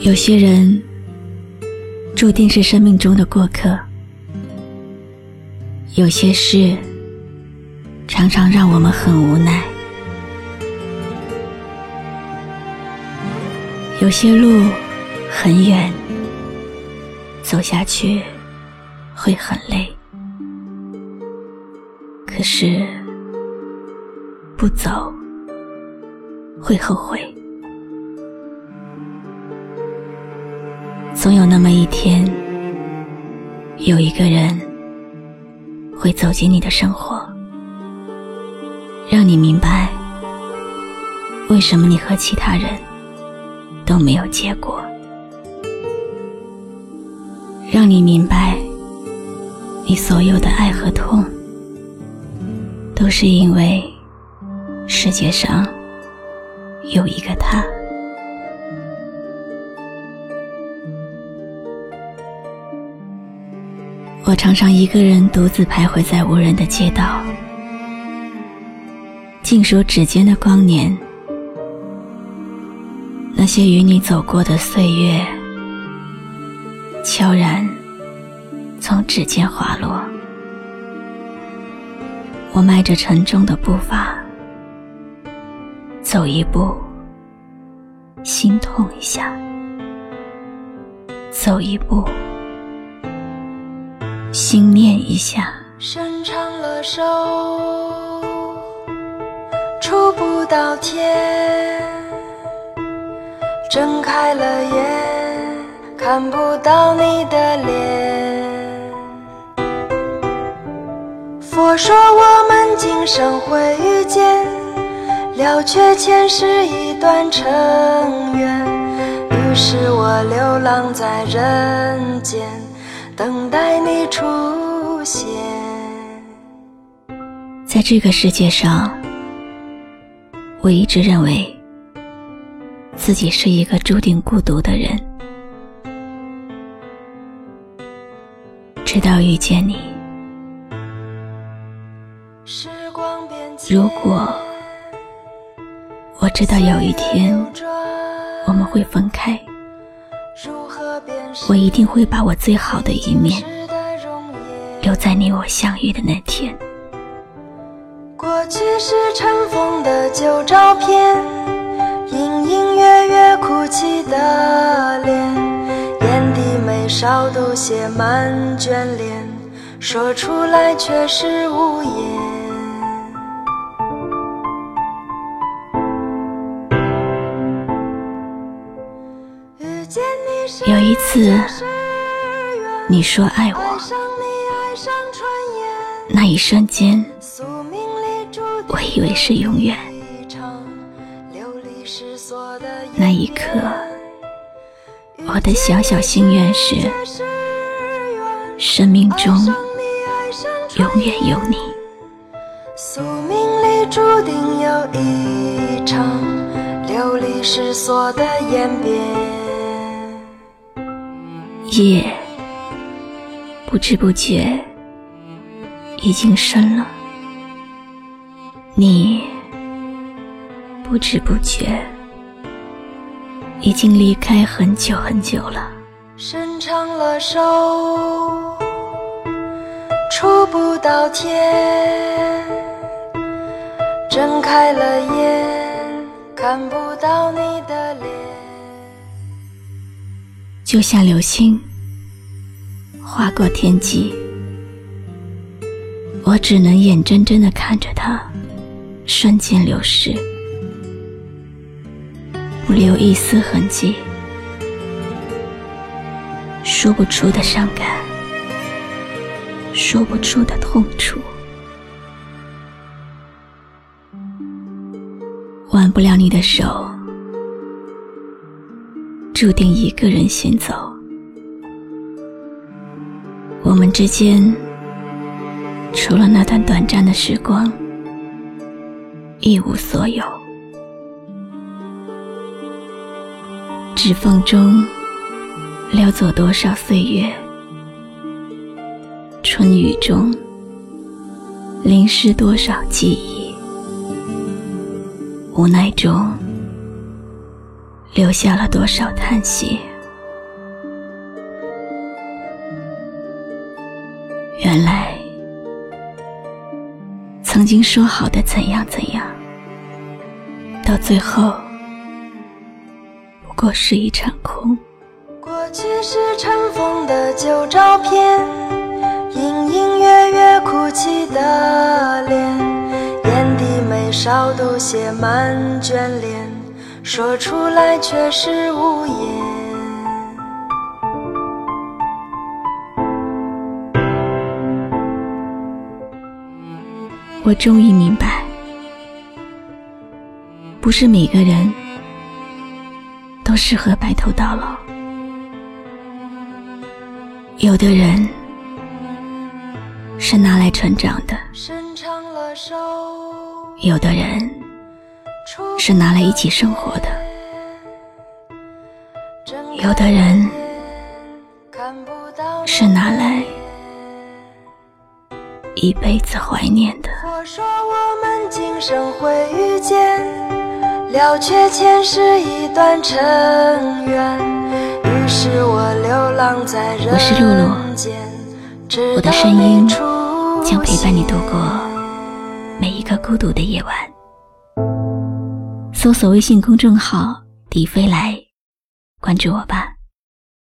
有些人注定是生命中的过客，有些事常常让我们很无奈，有些路很远，走下去会很累，可是不走会后悔。总有那么一天，有一个人会走进你的生活，让你明白为什么你和其他人都没有结果，让你明白你所有的爱和痛，都是因为世界上有一个他。我常常一个人独自徘徊在无人的街道，静数指尖的光年，那些与你走过的岁月，悄然从指尖滑落。我迈着沉重的步伐，走一步，心痛一下；走一步。心念一下，伸长了手，触不到天；睁开了眼，看不到你的脸。佛说我们今生会遇见，了却前世一段尘缘。于是我流浪在人间。等待你出现。在这个世界上，我一直认为自己是一个注定孤独的人。直到遇见你，如果我知道有一天我们会分开。我一定会把我最好的一面留在你我相遇的那天。过去是尘封的旧照片，隐隐约约哭泣的脸，眼底眉梢都写满眷恋，说出来却是无言。有一次，你说爱我，那一瞬间，我以为是永远。那一刻，我的小小心愿是，生命中永远有你。宿命里注定有一场流离失所的演变。夜不知不觉已经深了，你不知不觉已经离开很久很久了。伸长了手，触不到天；睁开了眼，看不到你的脸。就像流星划过天际，我只能眼睁睁的看着它瞬间流逝，不留一丝痕迹。说不出的伤感，说不出的痛楚，挽不了你的手。注定一个人行走，我们之间除了那段短暂的时光，一无所有。指缝中流走多少岁月，春雨中淋湿多少记忆，无奈中。留下了多少叹息？原来，曾经说好的怎样怎样，到最后不过是一场空。过去是尘封的旧照片，隐隐约约哭泣的脸，眼底眉梢都写满眷恋，说出来却是无言。我终于明白，不是每个人都适合白头到老。有的人是拿来成长的，有的人是拿来一起生活的，有的人是拿来一辈子怀念的。我说我们今生会遇见，了却前世一段尘缘。于是我流浪在人我是露露间，我的声音将陪伴你度过每一个孤独的夜晚。搜索微信公众号“迪飞来”，关注我吧。